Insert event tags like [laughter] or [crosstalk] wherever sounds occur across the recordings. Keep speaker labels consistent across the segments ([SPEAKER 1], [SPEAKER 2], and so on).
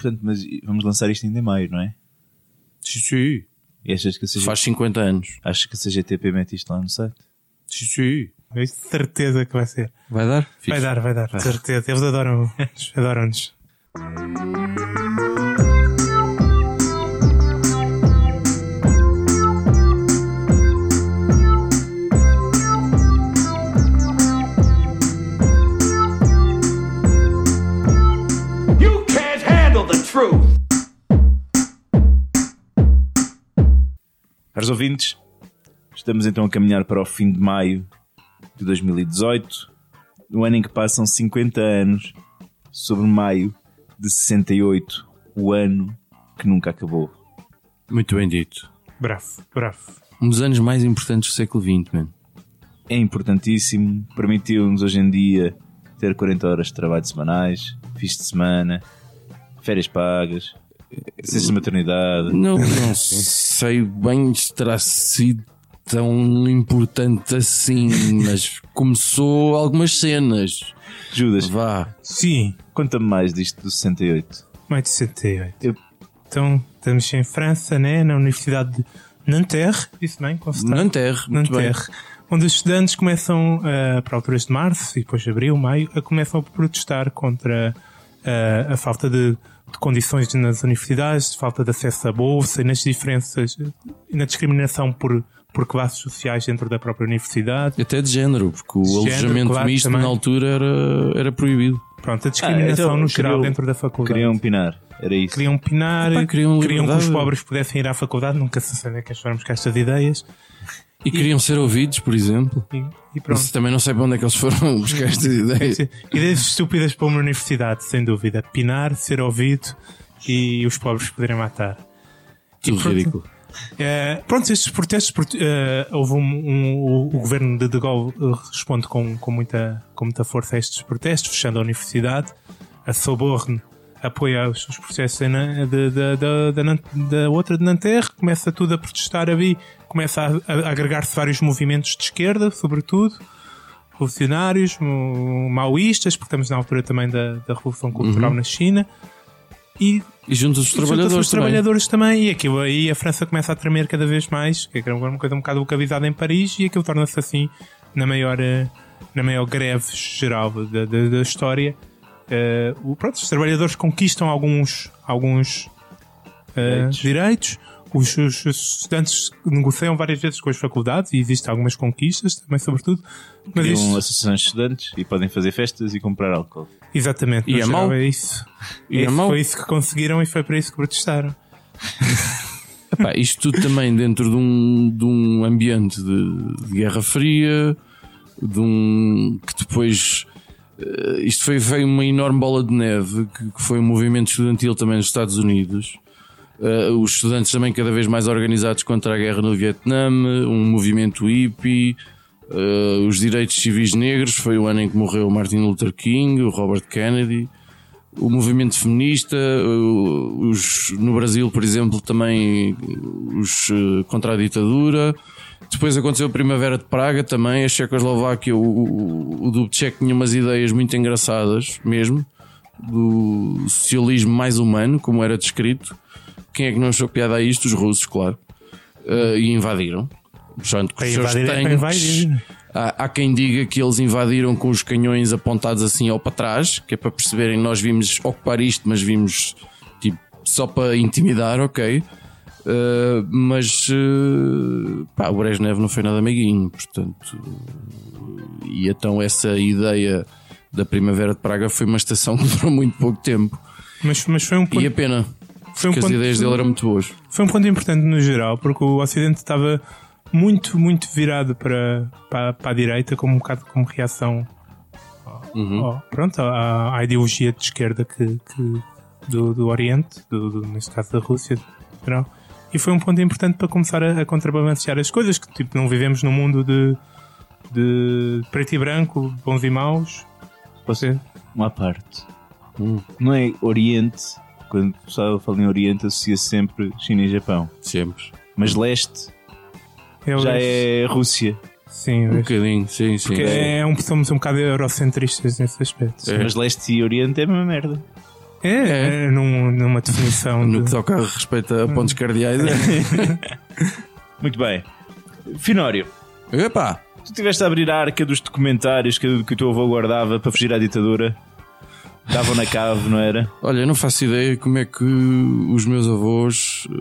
[SPEAKER 1] Portanto, mas vamos lançar isto ainda em maio, não é?
[SPEAKER 2] Sim, sim.
[SPEAKER 1] E achas que a
[SPEAKER 2] Faz 50 anos.
[SPEAKER 1] achas que a CGTP mete isto lá no site?
[SPEAKER 2] Sim, sim.
[SPEAKER 3] É certeza que vai ser.
[SPEAKER 2] Vai dar?
[SPEAKER 3] Vai
[SPEAKER 2] Fixe.
[SPEAKER 3] dar, vai dar. Certeza. Eles adoram. Adoram-nos.
[SPEAKER 1] Estamos então a caminhar para o fim de maio de 2018, no ano em que passam 50 anos sobre maio de 68, o ano que nunca acabou.
[SPEAKER 2] Muito bem dito.
[SPEAKER 3] Bravo, bravo.
[SPEAKER 2] Um dos anos mais importantes do século XX, mano.
[SPEAKER 1] É importantíssimo, permitiu-nos hoje em dia ter 40 horas de trabalho semanais, fins de semana, férias pagas, licença de maternidade.
[SPEAKER 2] Não, não sei bem se terá sido tão importante assim, mas começou algumas cenas.
[SPEAKER 1] Judas,
[SPEAKER 2] Vá.
[SPEAKER 3] Sim,
[SPEAKER 1] conta-me mais disto do 68.
[SPEAKER 3] mais de 68.
[SPEAKER 1] Eu-
[SPEAKER 3] Então, estamos em França, né? Na Universidade de Nanterre. Disse bem? Constante?
[SPEAKER 2] Nanterre, muito bem.
[SPEAKER 3] Nanterre. Onde os estudantes começam, ah, para alturas de março e depois de abril, maio, a começam a protestar contra ah, a falta de, de condições nas universidades, falta de acesso à bolsa e nas diferenças e na discriminação por, por classes sociais dentro da própria universidade.
[SPEAKER 2] Até de género, porque o
[SPEAKER 3] Género,
[SPEAKER 2] alojamento
[SPEAKER 3] claro,
[SPEAKER 2] misto
[SPEAKER 3] também.
[SPEAKER 2] na altura era, era proibido.
[SPEAKER 3] Pronto, a discriminação
[SPEAKER 1] então,
[SPEAKER 3] no geral dentro da faculdade.
[SPEAKER 1] Queriam pinar, era isso.
[SPEAKER 3] Queriam pinar,
[SPEAKER 2] Epá, queriam
[SPEAKER 3] queriam que os pobres pudessem ir à faculdade, nunca se sabe que fomos com estas ideias.
[SPEAKER 2] E queriam ser ouvidos, por exemplo.
[SPEAKER 3] E, e pronto.
[SPEAKER 2] Mas também não sei para onde é que eles foram [laughs] buscar estas ideias.
[SPEAKER 3] Ideias estúpidas para uma universidade, sem dúvida. Pinar, ser ouvido e os pobres poderem matar.
[SPEAKER 2] Tudo
[SPEAKER 3] pronto.
[SPEAKER 2] ridículo.
[SPEAKER 3] Eh, pronto, estes protestos, prote- eh, houve um, um- o, o governo de De Gaulle eh, responde com, com, muita, com muita força a estes protestos, fechando a universidade. A Soborne apoia os, os processos da outra de Nanterre, começa tudo a protestar ali, começa a, a agregar-se vários movimentos de esquerda, sobretudo, revolucionários, maoístas, porque estamos na altura também da, da Revolução Cultural na China. E
[SPEAKER 2] E junto dos
[SPEAKER 3] e junta-se
[SPEAKER 2] trabalhadores
[SPEAKER 3] os
[SPEAKER 2] também.
[SPEAKER 3] trabalhadores também. E aquilo aí a França começa a tremer cada vez mais, que é uma coisa um bocado localizada em Paris, e aquilo torna-se assim na maior, eh, na maior greve geral da, da, da história. O- pronto, os trabalhadores conquistam alguns, alguns eh, direitos. Os, os- os estudantes negociam várias vezes com as faculdades e existem algumas conquistas também, sobretudo. Mas
[SPEAKER 1] Criam
[SPEAKER 3] isto-
[SPEAKER 1] associações de estudantes e podem fazer festas e comprar álcool.
[SPEAKER 3] exatamente,
[SPEAKER 2] E é mau?
[SPEAKER 3] é isso.
[SPEAKER 2] E é mau?
[SPEAKER 3] Foi isso que conseguiram e foi para isso que protestaram. [laughs]
[SPEAKER 2] Epá, isto tudo também dentro de um, de um ambiente de, de Guerra Fria, de um que depois isto foi, veio uma enorme bola de neve que, que foi um movimento estudantil também nos Estados Unidos. Eh, os estudantes também cada vez mais organizados contra a guerra no Vietnã, um movimento hippie, eh, os direitos civis negros, foi o ano em que morreu Martin Luther King, o Robert Kennedy o movimento feminista, uh, os, no Brasil, por exemplo, também os uh, contra a ditadura. Depois aconteceu a Primavera de Praga também, a Checoslováquia, o, o, o Dubček tinha umas ideias muito engraçadas mesmo, do socialismo mais humano, como era descrito. Quem é que não achou piada a isto? Os russos, claro. Uh, e invadiram. Portanto, com os seus
[SPEAKER 3] é
[SPEAKER 2] tanques. Há, quem diga que eles invadiram com os canhões apontados assim ao para trás, que é para perceberem nós vimos ocupar isto, mas vimos tipo só para intimidar, ok. Uh, mas uh, pá, o Brezhnev não foi nada amiguinho, portanto. E então essa ideia da Primavera de Praga foi uma estação [laughs] que durou muito pouco tempo.
[SPEAKER 3] Mas, mas foi um ponto,
[SPEAKER 2] E a pena,
[SPEAKER 3] foi um
[SPEAKER 2] porque as
[SPEAKER 3] ponto-
[SPEAKER 2] ideias dele eram muito boas.
[SPEAKER 3] foi um ponto importante no geral, porque o Ocidente estava muito, muito virado para, para, para a direita, como um bocado como reação
[SPEAKER 2] Uhum.
[SPEAKER 3] ao- pronto, à, à ideologia de esquerda que, que- do, do Oriente, do, do- neste caso da Rússia, geral. E foi um ponto importante para começar a, a contrabalancear as coisas, que tipo, não vivemos num mundo de, de preto e branco, bons e maus. Você,
[SPEAKER 1] Uma parte.
[SPEAKER 2] Hum.
[SPEAKER 1] Não é Oriente, quando o pessoal fala em Oriente, associa sempre China e Japão.
[SPEAKER 2] Sempre.
[SPEAKER 1] Mas leste
[SPEAKER 3] é
[SPEAKER 1] já é Rússia.
[SPEAKER 3] Sim,
[SPEAKER 2] Um
[SPEAKER 3] é,
[SPEAKER 2] bocadinho, sim, sim.
[SPEAKER 3] porque é um, somos um bocado eurocentristas nesse aspecto.
[SPEAKER 2] É.
[SPEAKER 1] Mas leste e Oriente é a mesma merda.
[SPEAKER 3] É, é. num- numa definição
[SPEAKER 2] No que toca a respeito a pontos cardeais. [laughs]
[SPEAKER 1] Muito bem. Finório,
[SPEAKER 2] Epá!
[SPEAKER 1] tu estiveste a abrir a arca dos documentários que, que o teu avô guardava para fugir à ditadura. Estavam na cave, não era?
[SPEAKER 2] Olha, eu não faço ideia como é que os meus avós eh,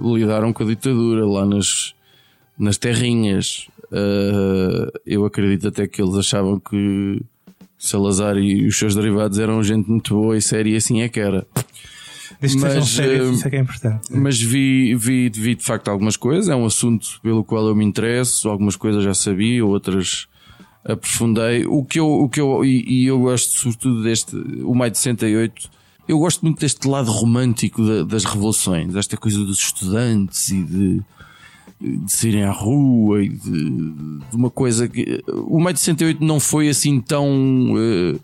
[SPEAKER 2] lidaram com a ditadura lá nas, nas terrinhas. Eh, eu acredito até que eles achavam que Salazar e os seus derivados eram gente muito boa e séria e assim é que era.
[SPEAKER 3] Desde que sejam
[SPEAKER 2] mas,
[SPEAKER 3] sérios,
[SPEAKER 2] eh,
[SPEAKER 3] isso é que é importante.
[SPEAKER 2] Mas vi, vi, vi de facto algumas coisas, é um assunto pelo qual eu me interesso, algumas coisas já sabia, outras aprofundei. O que eu, o que eu e, e eu gosto sobretudo deste, o Maio de 68, eu gosto muito deste lado romântico da- das revoluções, esta coisa dos estudantes e de, de saírem à rua e de, de uma coisa que. O Maio de 68 não foi assim tão. eh,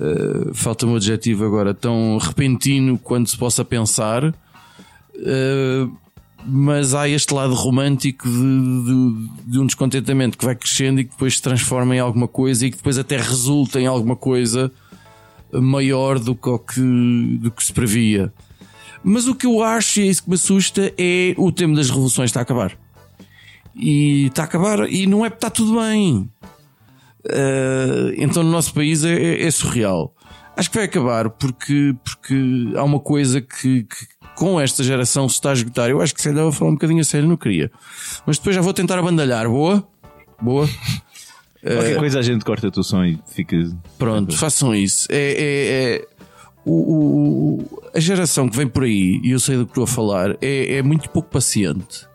[SPEAKER 2] eh, falta-me o adjetivo agora, tão repentino quanto se possa pensar. Uh, mas há este lado romântico de, de- de um descontentamento que vai crescendo e que depois se transforma em alguma coisa e que depois até resulta em alguma coisa maior do que, que, do que se previa. Mas o que eu acho, e é isso que me assusta, é o tema das revoluções está a acabar. E está a acabar, e não é porque está tudo bem. Uh, então no nosso país é, é- é surreal. Acho que vai acabar porque, porque há uma coisa que, que com esta geração se está a esgotar. Eu acho que se calhar vou falar um bocadinho a sério, não queria. Mas depois já vou tentar abandalhar. Boa? Boa?
[SPEAKER 1] Qualquer coisa a gente corta o som e fica.
[SPEAKER 2] Pronto, façam isso. É, é- é- o, o- a geração que vem por aí, e eu sei do que estou a falar, é, é muito pouco paciente.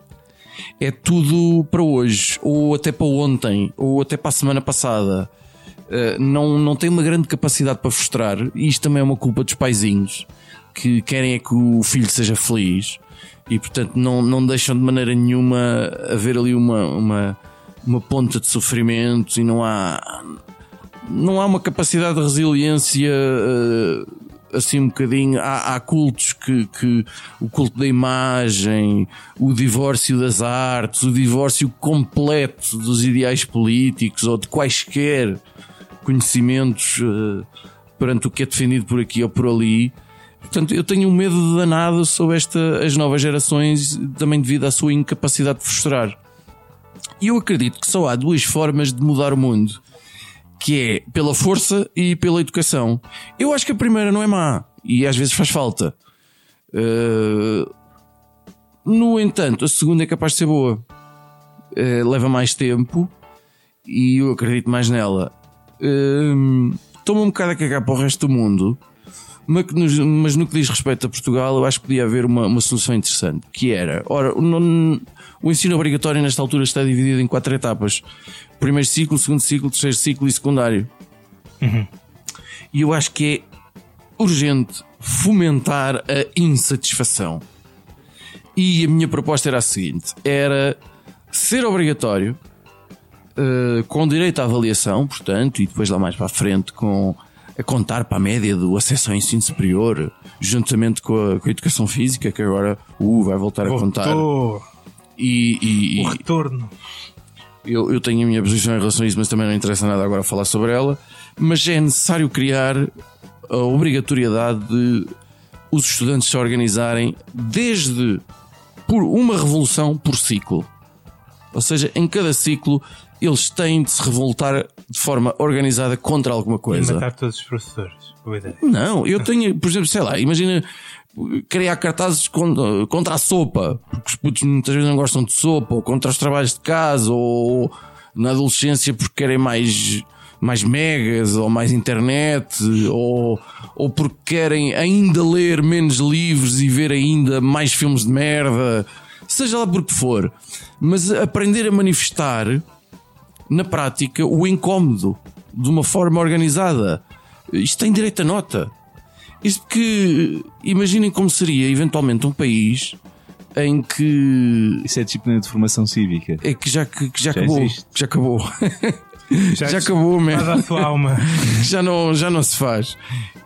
[SPEAKER 2] É tudo para hoje, ou até para ontem, ou até para a semana passada. Uh, não, não tem uma grande capacidade para frustrar, e isto também é uma culpa dos paizinhos que querem é que o filho seja feliz e, portanto, não, não deixam de maneira nenhuma haver ali uma, uma, uma ponta de sofrimento e não há, não há uma capacidade de resiliência eh, assim um bocadinho. Há, há cultos que, que o culto da imagem, o divórcio das artes, o divórcio completo dos ideais políticos ou de quaisquer conhecimentos eh, perante o que é defendido por aqui ou por ali. Portanto, eu tenho um medo danado sobre esta, as novas gerações, também devido à sua incapacidade de frustrar. E eu acredito que só há duas formas de mudar o mundo que é pela força e pela educação. Eu acho que a primeira não é má e às vezes faz falta. Uh, no entanto, a segunda é capaz de ser boa. Uh, leva mais tempo e eu acredito mais nela. Uh, um bocado a cagar para o resto do mundo, mas, mas no que diz respeito a Portugal, eu acho que podia haver uma, uma solução interessante, que era, ora, o, ensino obrigatório nesta altura está dividido em quatro etapas: primeiro ciclo, segundo ciclo, terceiro ciclo e secundário. E eu acho que é urgente fomentar a insatisfação. E a minha proposta era a seguinte: era ser obrigatório, eh, com direito à avaliação, portanto, e depois lá mais para a frente com a contar para a média do acesso ao ensino superior, juntamente com a, com a educação física, que agora uh, vai voltar a contar.
[SPEAKER 3] Voltou.
[SPEAKER 2] E, e-
[SPEAKER 3] O retorno.
[SPEAKER 2] eu, eu tenho a minha posição em relação a isso, mas também não interessa nada agora falar sobre ela. Mas é necessário criar a obrigatoriedade de os estudantes se organizarem desde por uma revolução por ciclo. Ou seja, em cada ciclo eles têm de se revoltar de forma organizada contra alguma
[SPEAKER 3] E
[SPEAKER 2] coisa.
[SPEAKER 3] matar todos os professores.
[SPEAKER 2] Não, eu tenho, por exemplo, sei lá, imagina criar cartazes contra, contra a sopa, porque os putos muitas vezes não gostam de sopa, ou contra os trabalhos de casa, ou na adolescência porque querem mais, mais megas, ou mais internet, ou, ou porque querem ainda ler menos livros e ver ainda mais filmes de merda, seja lá por que for. Mas aprender a manifestar na prática o incómodo de uma forma organizada. Isto tem direito a nota. Isto porque imaginem como seria eventualmente um país em que
[SPEAKER 1] Isso é disciplina de formação cívica.
[SPEAKER 2] é que já, que, que já,
[SPEAKER 1] Já
[SPEAKER 2] acabou.
[SPEAKER 1] existe.
[SPEAKER 2] Já acabou. [laughs] já acabou, man.
[SPEAKER 3] Nada a sua alma. [laughs]
[SPEAKER 2] já não, já não se faz.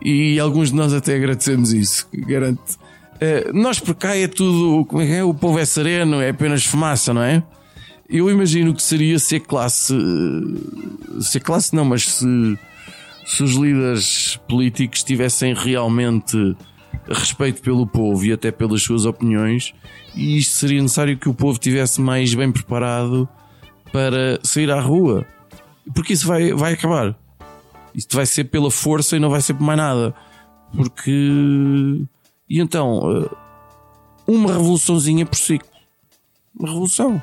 [SPEAKER 2] E alguns de nós até agradecemos isso, garanto. Eh, nós por cá é tudo, como é que é? O povo é sereno, é apenas fumaça, não é? Eu imagino que seria se a classe, se a classe não, mas se, se os líderes políticos tivessem realmente respeito pelo povo e até pelas suas opiniões, e isto seria necessário que o povo tivesse mais bem preparado para sair à rua. Porque isso vai, vai acabar. Isto vai ser pela força e não vai ser por mais nada. Porque. E então, eh, uma revoluçãozinha por ciclo. Uma revolução.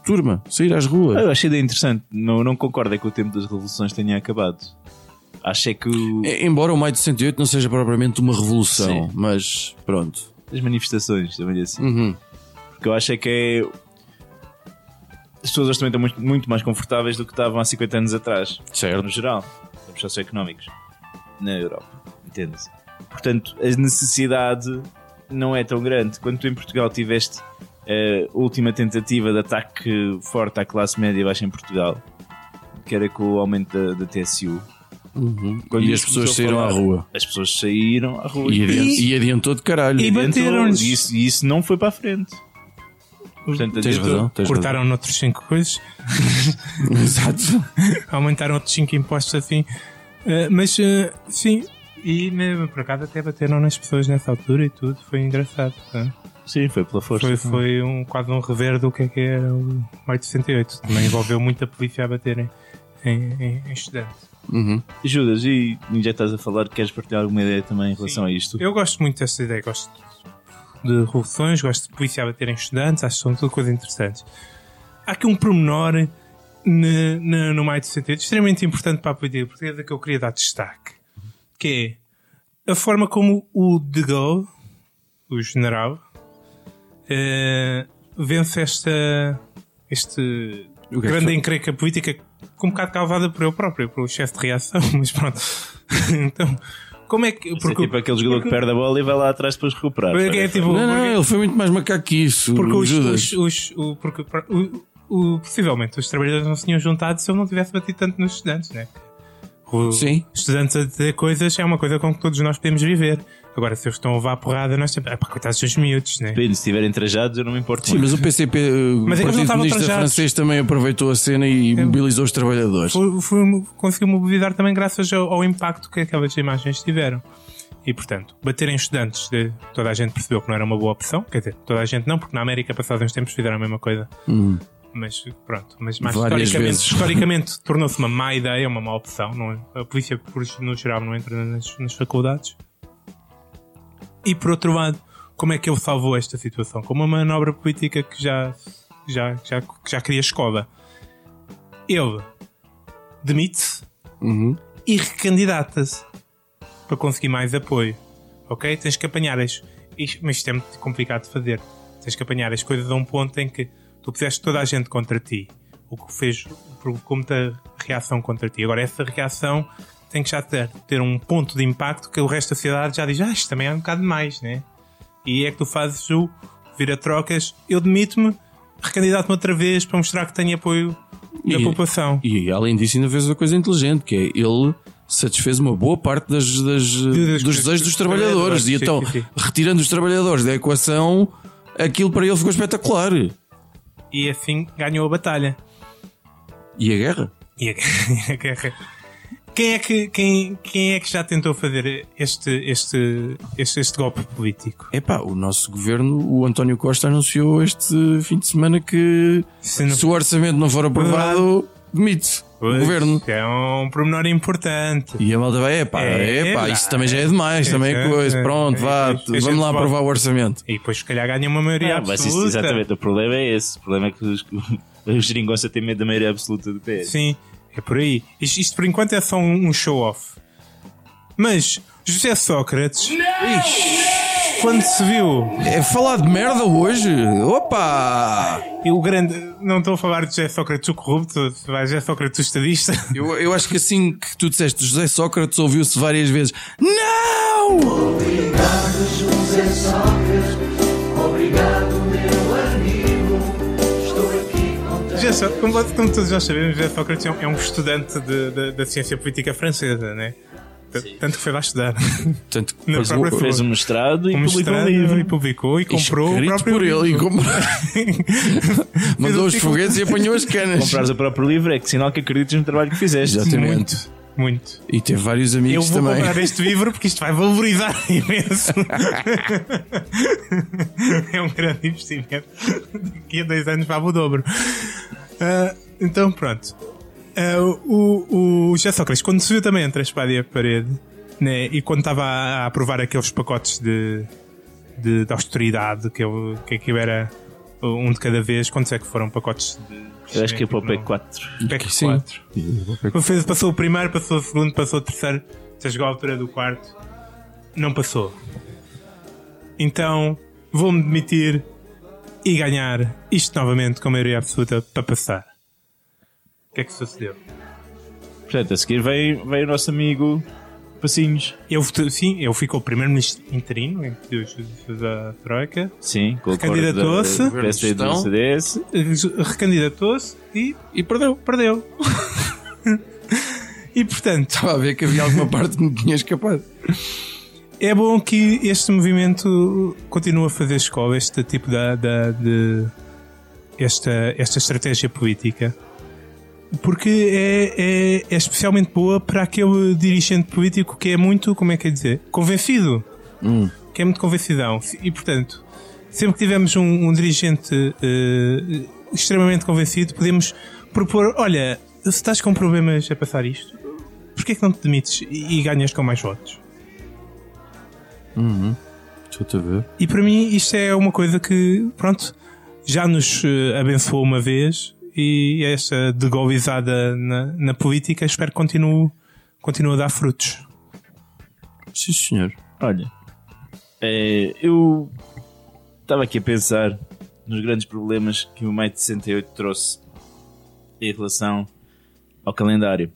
[SPEAKER 2] Turma. Sair às ruas.
[SPEAKER 1] Eu achei interessante. Não, não concordo é que o tempo das revoluções tenha acabado. Acho é que o-
[SPEAKER 2] É, Embora o maio de 68 não seja propriamente uma revolução,
[SPEAKER 1] Sim.
[SPEAKER 2] mas pronto.
[SPEAKER 1] as manifestações, também assim.
[SPEAKER 2] Uhum.
[SPEAKER 1] Porque eu acho é que é. As pessoas hoje também estão muito, muito mais confortáveis do que estavam há 50 anos atrás.
[SPEAKER 2] Certo.
[SPEAKER 1] No geral, os socioeconómicos. Na Europa. Entende-se. Portanto, a necessidade não é tão grande. Quando tu em Portugal tiveste a última tentativa de ataque forte à classe média baixa em Portugal, que era com o aumento da, da TSU. Quando
[SPEAKER 2] E as pessoas saíram à
[SPEAKER 1] falar,
[SPEAKER 2] rua.
[SPEAKER 1] As pessoas saíram à rua.
[SPEAKER 2] E, adiant- e adiantou de caralho.
[SPEAKER 3] E bateram-nos.
[SPEAKER 1] E isso, e isso não foi para a frente. Portanto,
[SPEAKER 2] Tens razão. Tens
[SPEAKER 3] Cortaram noutros 5 coisas,
[SPEAKER 2] razão. [laughs] Exato. [laughs]
[SPEAKER 3] aumentaram outros 5 impostos assim. Eh, mas eh, sim, e né, por acaso até bateram nas pessoas nessa altura e tudo, foi engraçado. tá?
[SPEAKER 1] Sim, foi pela força.
[SPEAKER 3] Foi, foi um, quase um rever do que é que era o maio de 68. Também envolveu muita polícia a bater em, em, em- estudantes.
[SPEAKER 2] Uhum.
[SPEAKER 1] Judas, e já estás a falar, queres partilhar alguma ideia também em relação a isto?
[SPEAKER 3] Eu gosto muito desta ideia, gosto de revoluções, gosto de polícia a bater em estudantes, acho que são tudo coisas interessantes. Há aqui um pormenor ne- ne- no maio de 68 extremamente importante para a política portuguesa que eu queria dar destaque, que é a forma como o De Gaulle, o general, eh, vence esta este
[SPEAKER 2] O que é que
[SPEAKER 3] grande
[SPEAKER 2] foi?
[SPEAKER 3] encrenca política com um bocado causada por eu próprio, pelo excesso de reação, [laughs] mas pronto. [laughs] então, como é que...
[SPEAKER 1] Isso é tipo aquele jogador que perde a bola e vai lá atrás depois recuperar.
[SPEAKER 3] porque é tipo,
[SPEAKER 2] Não, não,
[SPEAKER 3] porque-
[SPEAKER 2] ele foi muito mais macaco que isso.
[SPEAKER 3] porque os, os, os- o, porque, o, o- possivelmente os trabalhadores não se tinham juntado se eu não tivesse batido tanto nos estudantes, né? O-
[SPEAKER 2] Sim.
[SPEAKER 3] Estudantes a dizer coisas é uma coisa com que todos nós podemos viver. Agora, se eles estão a levar a porrada, nós sempre. Ah, pá, coitados dos miúdos, né?
[SPEAKER 1] Depende, se estiverem trajados, eu não me importo.
[SPEAKER 2] Sim, mas o PCP,
[SPEAKER 3] Mas
[SPEAKER 2] o
[SPEAKER 3] eles não
[SPEAKER 2] Partido Comunista
[SPEAKER 3] trajados.
[SPEAKER 2] Francês, também aproveitou a cena e mobilizou os trabalhadores.
[SPEAKER 3] Foi, foi, conseguiu mobilizar também graças ao, ao impacto que aquelas imagens tiveram. E, portanto, bater em estudantes, de- toda a gente percebeu que não era uma boa opção. Quer dizer, toda a gente não, porque na América, passados uns tempos, fizeram a mesma coisa. Mas pronto, mas mais historicamente, historicamente [laughs] tornou-se uma má ideia, uma má opção. Não é? A polícia, por, no geral, não entra nas, nas faculdades. E por outro lado, como é que ele salvou esta situação? Com uma manobra política que já, já, já, já queria escola. Ele demite-se
[SPEAKER 2] Uhum.
[SPEAKER 3] e recandidata-se para conseguir mais apoio. Ok? Tens que apanhar as. Mas isto é muito complicado de fazer. Tens que apanhar as coisas a um ponto em que tu puseste toda a gente contra ti. O que fez. provocou muita reação contra ti. Agora, essa reação tem que já ter, ter um ponto de impacto que o resto da sociedade já diz: Ah, isto também é um bocado demais, né? E é que tu fazes o vira-trocas. Eu demito-me, recandidato-me outra vez para mostrar que tenho apoio da
[SPEAKER 2] E-
[SPEAKER 3] população.
[SPEAKER 2] E além disso, ainda fez uma coisa inteligente, que é ele satisfez uma boa parte das, das, dos desejos dos trabalhadores. E então,
[SPEAKER 3] sim, sim.
[SPEAKER 2] retirando os trabalhadores da equação, aquilo para ele ficou espetacular.
[SPEAKER 3] E assim ganhou a batalha.
[SPEAKER 2] E a guerra?
[SPEAKER 3] E a [laughs] guerra. Quem é, que, quem, quem é que já tentou fazer este, este, este, este golpe político?
[SPEAKER 2] Epá, o nosso governo, o António Costa, anunciou este fim de semana que
[SPEAKER 3] Se não-
[SPEAKER 2] se o orçamento não for aprovado, demite o governo.
[SPEAKER 3] É um pormenor importante.
[SPEAKER 2] E a malta vai, epá,
[SPEAKER 3] É,
[SPEAKER 2] epá,
[SPEAKER 3] é,
[SPEAKER 2] isso também já é demais,
[SPEAKER 3] é,
[SPEAKER 2] também é
[SPEAKER 3] é,
[SPEAKER 2] coisa.
[SPEAKER 3] é,
[SPEAKER 2] Pronto,
[SPEAKER 3] é,
[SPEAKER 2] vá,
[SPEAKER 3] é,
[SPEAKER 2] vamos lá aprovar o orçamento.
[SPEAKER 3] E depois, se calhar, ganha uma maioria
[SPEAKER 1] Ah, mas isso-
[SPEAKER 3] absoluta.
[SPEAKER 1] exatamente, o problema é esse. O problema é que os, [laughs] o geringonça tem medo da maioria absoluta do PS.
[SPEAKER 3] Sim, é por aí. Isto, isto, por enquanto é só um, um show-off. Mas José Sócrates, quando se viu
[SPEAKER 2] É falar de merda hoje? Opa!
[SPEAKER 3] e o grande. Não estou a falar de José Sócrates o corrupto, vai José Sócrates o estadista. [laughs]
[SPEAKER 2] Eu, eu acho que assim que tu disseste José Sócrates ouviu-se várias vezes Não!
[SPEAKER 4] José Sócrates, obrigado contente.
[SPEAKER 3] José Só- como, como todos nós sabemos, Sócrates é um, é um estudante de- de- da ciência política francesa, né? Tanto que foi lá estudar.
[SPEAKER 2] Portanto, [laughs]
[SPEAKER 3] Na
[SPEAKER 2] fez o-
[SPEAKER 1] Fez um mestrado e
[SPEAKER 3] Um
[SPEAKER 1] publicou um livro.
[SPEAKER 3] e publicou e comprou o próprio
[SPEAKER 2] por ele e
[SPEAKER 3] livro.
[SPEAKER 2] comprou. [laughs] Mandou os foguetes e apanhou as [laughs] canas.
[SPEAKER 1] Comprares o próprio livro é que sinal que acreditas no trabalho que fizeste.
[SPEAKER 2] Exatamente.
[SPEAKER 3] Muito. Muito.
[SPEAKER 2] E teve vários
[SPEAKER 3] Eu
[SPEAKER 2] amigos
[SPEAKER 3] vou
[SPEAKER 2] também.
[SPEAKER 3] comprar este livro porque isto vai valorizar [laughs] imenso. é um grande investimento. Daqui a dois anos vale o dobro. Ah, então, pronto. Ah, o, o José Sócrates, quando se viu também entre a espada e a parede, né, e quando estava a, a aprovar aqueles pacotes de, de, de austeridade, que, eu, que aquilo era um de cada vez, quantos é que foram pacotes de.
[SPEAKER 1] Eu acho que é para o
[SPEAKER 3] Não.
[SPEAKER 1] PEC 4.
[SPEAKER 3] PEC
[SPEAKER 2] Sim.
[SPEAKER 3] 4. Fez- Passou o primeiro, passou o segundo, passou o terceiro. Já chegou à altura do quarto. Não passou. Então vou-me demitir e ganhar isto novamente com maioria absoluta para passar. O que é que sucedeu?
[SPEAKER 1] Portanto, a seguir vem, vem o nosso amigo Passinhos.
[SPEAKER 3] Eu, sim, eu fui com o primeiro-ministro interino em que fez a Troika,
[SPEAKER 1] Sim,
[SPEAKER 3] Recandidatou-se.
[SPEAKER 1] da- e
[SPEAKER 3] recandidatou-se e
[SPEAKER 2] E perdeu.
[SPEAKER 3] perdeu. e portanto,
[SPEAKER 2] Estava a ver que havia alguma parte que me tinha escapado.
[SPEAKER 3] É bom que este movimento continue a fazer escola, este tipo da, da- de esta, esta estratégia política, porque é, é, é especialmente boa para aquele dirigente político que é muito, como é que é dizer, convencido, que é muito convencidão. E portanto, sempre que tivermos um, um dirigente eh, extremamente convencido, podemos propor: olha, se estás com problemas a passar isto, porquê que não te demites e, e ganhas com mais votos?
[SPEAKER 2] Deixa-te a ver.
[SPEAKER 3] E para mim isto é uma coisa que, pronto, já nos eh, abençoou uma vez e esta degolizada na, na política espero que continue, continue a dar frutos.
[SPEAKER 2] Sim, senhor.
[SPEAKER 1] Olha, é, eu estava aqui a pensar nos grandes problemas que o Maio de 68 trouxe em relação ao calendário.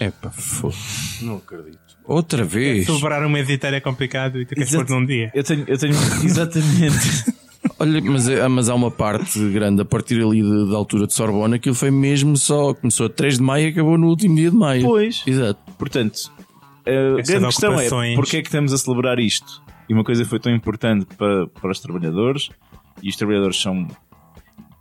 [SPEAKER 2] Epá, foda Não acredito. Outra vez.
[SPEAKER 3] Celebrar um mês inteiro é complicado e tu queres
[SPEAKER 1] Exato.
[SPEAKER 3] pôr num dia.
[SPEAKER 1] Eu tenho, eu tenho exatamente. [laughs]
[SPEAKER 2] Olha, mas, é- mas há uma parte grande a partir ali de- da altura de Sorbonne, aquilo foi mesmo só. Começou a 3 de maio e acabou no último dia de maio.
[SPEAKER 1] Pois.
[SPEAKER 2] Exato.
[SPEAKER 1] Portanto, a
[SPEAKER 3] Estas
[SPEAKER 1] grande questão é porque é que estamos a celebrar isto? E uma coisa foi tão importante para, para os trabalhadores, e os trabalhadores são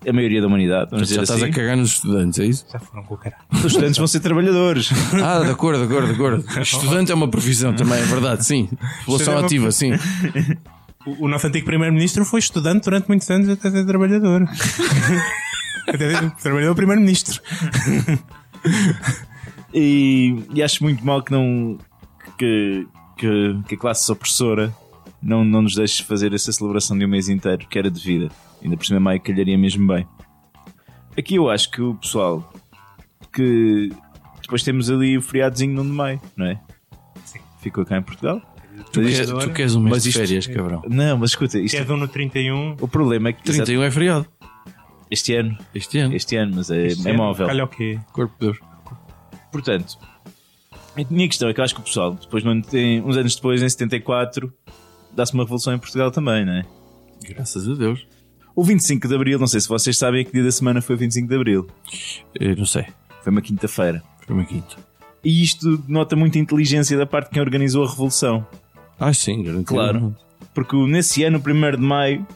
[SPEAKER 1] a maioria da humanidade, vamos
[SPEAKER 2] Já
[SPEAKER 1] dizer
[SPEAKER 2] estás
[SPEAKER 1] assim.
[SPEAKER 2] a cagar nos estudantes, é isso?
[SPEAKER 3] Já foram com o caralho.
[SPEAKER 1] Os estudantes vão ser trabalhadores. [laughs]
[SPEAKER 2] Ah, de acordo, de acordo, de acordo. Estudante é uma profissão também, é verdade, sim. População
[SPEAKER 3] é
[SPEAKER 2] ativa, sim. [laughs]
[SPEAKER 3] O, o nosso antigo primeiro-ministro foi estudante durante muitos anos até ser trabalhador. [laughs] até trabalhador primeiro-ministro.
[SPEAKER 1] E, e acho muito mal que não que, que, que a classe opressora não, não nos deixe fazer essa celebração de um mês inteiro, que era devida. Ainda por cima maio calharia mesmo bem. Aqui eu acho que o pessoal que depois temos ali o feriadozinho no de maio, não é?
[SPEAKER 3] Sim.
[SPEAKER 1] Ficou cá em Portugal.
[SPEAKER 2] Tu,
[SPEAKER 1] Mas
[SPEAKER 2] queres,
[SPEAKER 1] isto-
[SPEAKER 2] tu queres um mês
[SPEAKER 1] Mas
[SPEAKER 2] de
[SPEAKER 1] isto-
[SPEAKER 2] férias, cabrão.
[SPEAKER 1] Não, mas escuta, isto,
[SPEAKER 3] Que é de 1 no 31.
[SPEAKER 1] o problema é que
[SPEAKER 2] 31 é feriado.
[SPEAKER 1] este ano,
[SPEAKER 2] Este ano.
[SPEAKER 1] este ano, mas é, é móvel.
[SPEAKER 3] Calha o quê?
[SPEAKER 2] Corpo de Deus.
[SPEAKER 1] Portanto, a minha questão é que eu acho que o pessoal, depois, ano- uns anos depois, em 74, dá-se uma revolução em Portugal também, não é?
[SPEAKER 2] Graças a Deus.
[SPEAKER 1] O 25 de Abril, não sei se vocês sabem que dia da semana foi o 25 de Abril.
[SPEAKER 2] Eu não sei.
[SPEAKER 1] Foi uma quinta-feira.
[SPEAKER 2] Foi uma quinta.
[SPEAKER 1] E isto denota muita inteligência da parte de quem organizou a revolução.
[SPEAKER 2] Ah, sim, garantido.
[SPEAKER 1] Claro. Porque nesse ano, o 1 de Maio,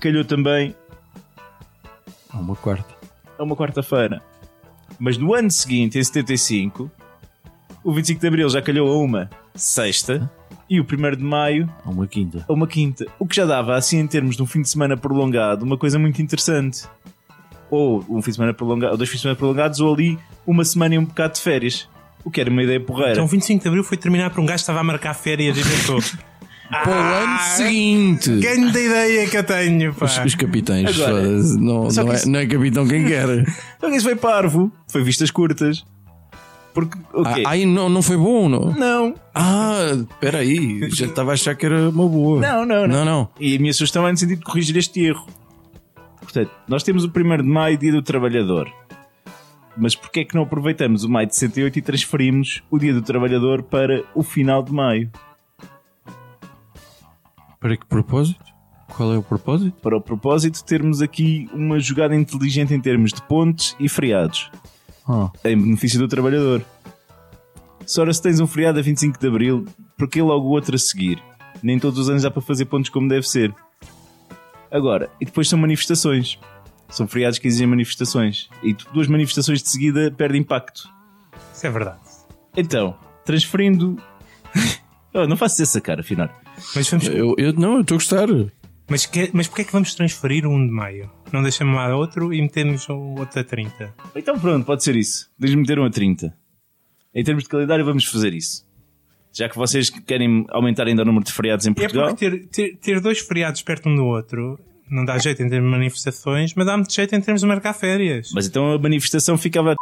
[SPEAKER 1] calhou também
[SPEAKER 2] Há uma quarta.
[SPEAKER 1] a uma quarta-feira. Mas no ano seguinte, em 75, o 25 de Abril já calhou a uma sexta e o 1 de Maio
[SPEAKER 2] Há uma quinta.
[SPEAKER 1] a uma quinta. O que já dava, assim, em termos de um fim de semana prolongado, uma coisa muito interessante. Ou um fim de semana prolongado, ou dois fins de semana prolongados, ou ali uma semana e um bocado de férias. O que era uma ideia porreira.
[SPEAKER 3] Então 25 de Abril foi terminar por um gajo que estava a marcar férias e pensou. [laughs]
[SPEAKER 2] Para o ano seguinte.
[SPEAKER 3] Grande ideia que eu tenho, pá.
[SPEAKER 2] Os, os capitães,
[SPEAKER 1] Agora,
[SPEAKER 2] não,
[SPEAKER 1] só
[SPEAKER 2] não,
[SPEAKER 1] que
[SPEAKER 2] é,
[SPEAKER 1] isso-
[SPEAKER 2] não é capitão quem quer. [laughs]
[SPEAKER 1] Então isso foi parvo. Foi vistas curtas. Porque, o
[SPEAKER 2] Ah? Ai, não, não foi bom, não?
[SPEAKER 1] Não,
[SPEAKER 2] Ah, espera aí. Já estava a achar que era uma boa.
[SPEAKER 1] não, não, não.
[SPEAKER 2] Não, não.
[SPEAKER 1] E a minha sugestão é no sentido de corrigir este erro. Portanto, nós temos o 1 de Maio, Dia do Trabalhador. Mas porquê é que não aproveitamos o Maio de 68 e transferimos o Dia do Trabalhador para o final de Maio?
[SPEAKER 2] Para que propósito? Qual é o propósito?
[SPEAKER 1] Para o propósito termos aqui uma jogada inteligente em termos de pontes e feriados,
[SPEAKER 2] Ah,
[SPEAKER 1] em benefício do trabalhador. Ora se tens um feriado a 25 de Abril, porquê logo o outro a seguir? Nem todos os anos dá para fazer pontos como deve ser. Agora, e depois são manifestações. São feriados que exigem manifestações. E duas manifestações de seguida perdem impacto.
[SPEAKER 3] Isso é verdade.
[SPEAKER 1] Então, transferindo. [laughs] oh, não faças essa cara, afinal.
[SPEAKER 3] Mas, vamos,
[SPEAKER 2] Eu, eu- não, eu estou a gostar.
[SPEAKER 3] mas, que, mas porquê é que vamos transferir o 1 de maio? Não deixamos lá outro e metemos o outro a 30.
[SPEAKER 1] Então pronto, pode ser isso. Deixa-me meter um a 30. Em termos de calendário, vamos fazer isso. Já que vocês querem aumentar ainda o número de feriados em
[SPEAKER 3] É
[SPEAKER 1] Portugal.
[SPEAKER 3] porque ter, ter, ter dois feriados perto um do outro não dá jeito em termos de manifestações, mas dá muito jeito em termos de marcar férias.
[SPEAKER 1] Mas então a manifestação ficava.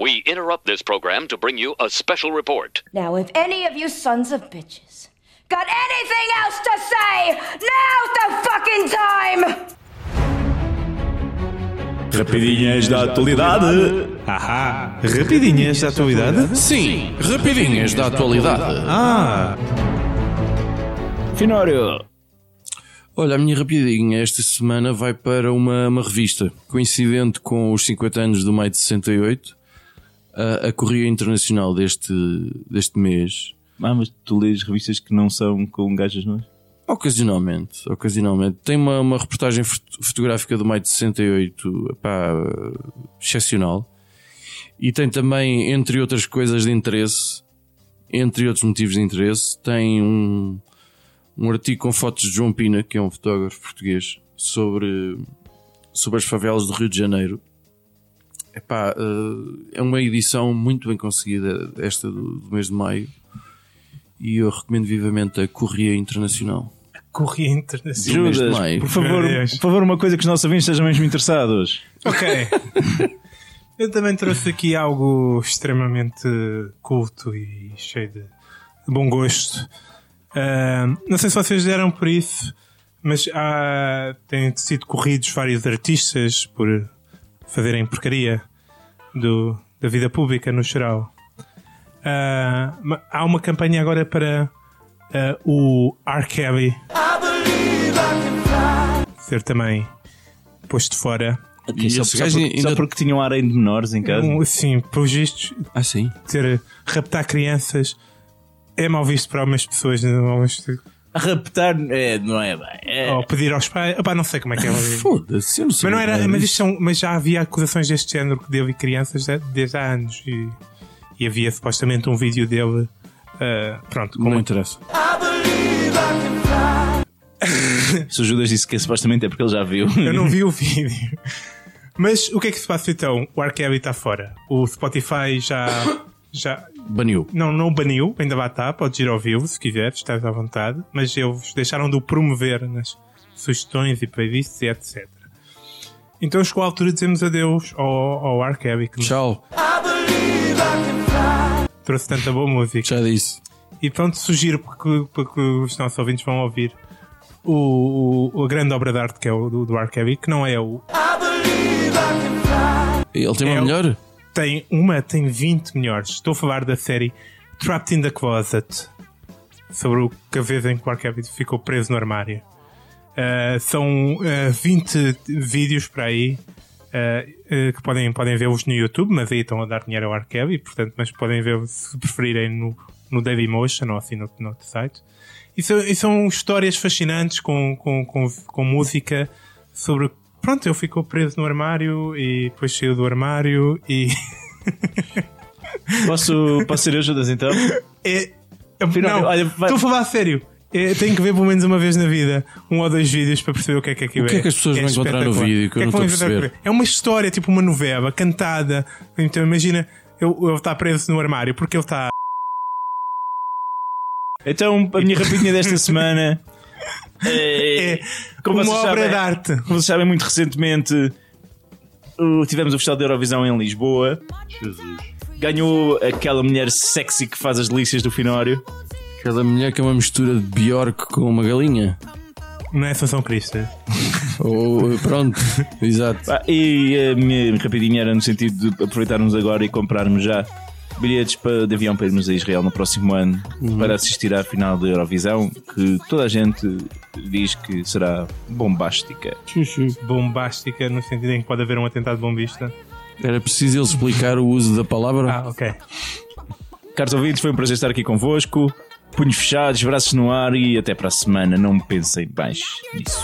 [SPEAKER 5] We interrupt this program to bring you a special report.
[SPEAKER 6] Now, if any of you sons of bitches got anything else to say, now's the fucking time!
[SPEAKER 1] Rapidinhas da atualidade.
[SPEAKER 3] Ahá! Rapidinhas da atualidade?
[SPEAKER 2] Sim, rapidinhas da atualidade.
[SPEAKER 3] Ah!
[SPEAKER 1] Finório.
[SPEAKER 2] Olha, a minha rapidinha esta semana vai para uma, uma revista coincidente com os 50 anos do maio de 68, a, a Correia Internacional deste, deste mês.
[SPEAKER 1] Ah, mas tu lês revistas que não são com gajas nós?
[SPEAKER 2] Ocasionalmente, ocasionalmente. Tem uma, uma reportagem fot- fotográfica do maio de 68, epá, excepcional. E tem também, entre outras coisas de interesse, entre outros motivos de interesse, tem um, um artigo com fotos de João Pina, que é um fotógrafo português, sobre, sobre as favelas do Rio de Janeiro. Epá, eh, é uma edição muito bem conseguida, esta do, do mês de maio. E eu recomendo vivamente a Correia Internacional.
[SPEAKER 3] Correia Internacional.
[SPEAKER 2] mês de
[SPEAKER 1] Judas,
[SPEAKER 2] maio.
[SPEAKER 1] por favor, por favor, uma coisa que os nossos ouvintes estejam mesmo interessados.
[SPEAKER 3] Ok. [laughs] Eu também trouxe aqui algo extremamente culto e cheio de bom gosto. Ah, não sei se vocês deram por isso, mas há, têm sido corridos vários artistas por fazerem porcaria do, da vida pública no geral. Ma- há uma campanha agora para ah, o R. Kelly ser também posto fora.
[SPEAKER 2] E
[SPEAKER 1] só, só porque,
[SPEAKER 2] ainda-
[SPEAKER 1] só porque tinham harém de menores em casa.
[SPEAKER 3] Um, sim, pelos vistos,
[SPEAKER 2] Ah, sim.
[SPEAKER 3] ter raptar crianças é mal visto para algumas pessoas, não é mal visto.
[SPEAKER 1] A raptar, é, não é bem. É,
[SPEAKER 3] ou pedir aos pais. Opá, não sei como é que é. mas [laughs]
[SPEAKER 2] Foda-se, eu não sei.
[SPEAKER 3] não era,
[SPEAKER 2] nada
[SPEAKER 3] mas, são- mas já havia acusações deste género que dele e crianças de- desde há anos e, e havia supostamente um vídeo dele. ah, pronto, com
[SPEAKER 2] Não
[SPEAKER 3] muito.
[SPEAKER 2] interessa.
[SPEAKER 1] Se o Judas disse que supostamente é porque ele já viu.
[SPEAKER 3] Eu não vi o vídeo. Mas o que é que se passa então? O R. Kelly está fora. O Spotify já. [coughs] já
[SPEAKER 2] Baniu.
[SPEAKER 3] Não, não o baniu, ainda lá está, podes ir ao vivo se quiseres, estás à vontade, mas eles deixaram de o promover nas sugestões e playlists e etc. Então chegou a altura de dizermos adeus ao, ao que
[SPEAKER 2] Tchau.
[SPEAKER 3] trouxe tanta boa música.
[SPEAKER 2] Já disse.
[SPEAKER 3] E pronto, sugiro porque, porque os nossos ouvintes vão ouvir o, o- a grande obra de arte que é o do, do que não é o.
[SPEAKER 2] Ele tem uma
[SPEAKER 3] É o-
[SPEAKER 2] melhor?
[SPEAKER 3] Tem uma, tem 20 melhores. Estou a falar da série Trapped in the Closet. Sobre o que a vez em que R. Kelly ficou preso no armário. Uh, são uh, 20 vídeos para aí uh, que podem, podem vê-los no YouTube, mas aí estão a dar dinheiro ao. Kelly, portanto, mas podem ver se preferirem no, no Dailymotion ou assim no, no outro site. E são, e são histórias fascinantes com, com, com, com música sobre. Pronto, ele ficou preso no armário e depois saiu do armário e. [laughs]
[SPEAKER 1] Posso, posso ser eu, Judas, então?
[SPEAKER 3] É,
[SPEAKER 1] Afinal,
[SPEAKER 3] não,
[SPEAKER 1] olha, vai-
[SPEAKER 3] estou a falar a sério. É, tenho que ver pelo menos uma vez na vida um ou dois vídeos para perceber o que é que aquilo
[SPEAKER 2] O que é que as pessoas vão encontrar no vídeo que eu
[SPEAKER 3] O
[SPEAKER 2] não estou a perceber?
[SPEAKER 3] É uma história, tipo uma novela, cantada. Então imagina, ele, ele está preso no armário porque ele está.
[SPEAKER 1] Então, a minha rapidinha desta [laughs] semana é,
[SPEAKER 3] É
[SPEAKER 1] como
[SPEAKER 3] uma
[SPEAKER 1] vocês
[SPEAKER 3] obra
[SPEAKER 1] sabem-
[SPEAKER 3] de arte.
[SPEAKER 1] Como vocês sabem, muito recentemente tivemos o Festival da Eurovisão em Lisboa. Ganhou aquela mulher sexy que faz as delícias do Finório.
[SPEAKER 2] Aquela mulher que é uma mistura de Bjork com uma galinha.
[SPEAKER 3] Não é Assunção Cristo.
[SPEAKER 2] Ou, pronto, [laughs] exato.
[SPEAKER 1] Pá, E a minha rapidinha era no sentido de aproveitarmos agora e comprarmos já bilhetes para, de avião para irmos a Israel no próximo ano para assistir à final da Eurovisão, que toda a gente diz que será bombástica.
[SPEAKER 3] Bombástica, no sentido em que pode haver um atentado bombista.
[SPEAKER 2] Era preciso ele explicar o uso da palavra.
[SPEAKER 3] Ah, ok.
[SPEAKER 1] Caros ouvintes, foi um prazer estar aqui convosco. Punhos fechados, braços no ar e até para a semana. Não pensem mais nisso.